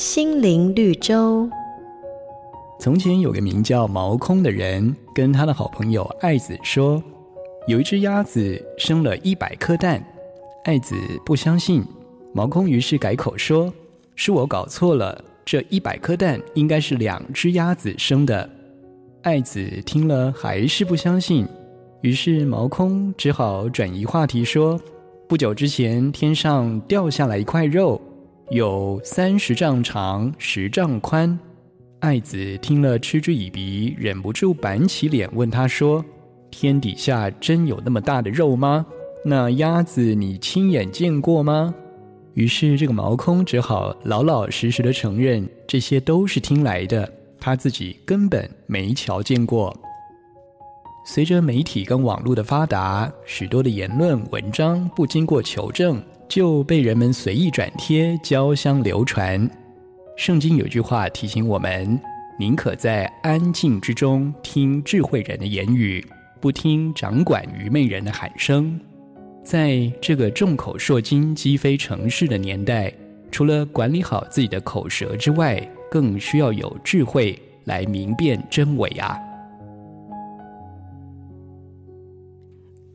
心灵绿洲。从前有个名叫毛空的人，跟他的好朋友爱子说，有一只鸭子生了一百颗蛋。爱子不相信，毛空于是改口说：“是我搞错了，这一百颗蛋应该是两只鸭子生的。”爱子听了还是不相信，于是毛空只好转移话题说：“不久之前，天上掉下来一块肉，有三十丈长，十丈宽。”爱子听了嗤之以鼻，忍不住板起脸问他说：“天底下真有那么大的肉吗？”那鸭子你亲眼见过吗？于是这个毛空只好老老实实的承认，这些都是听来的，他自己根本没瞧见过。随着媒体跟网络的发达，许多的言论文章不经过求证就被人们随意转贴、交相流传。圣经有句话提醒我们：宁可在安静之中听智慧人的言语，不听掌管愚昧人的喊声。在这个众口铄金、积非成是的年代，除了管理好自己的口舌之外，更需要有智慧来明辨真伪啊！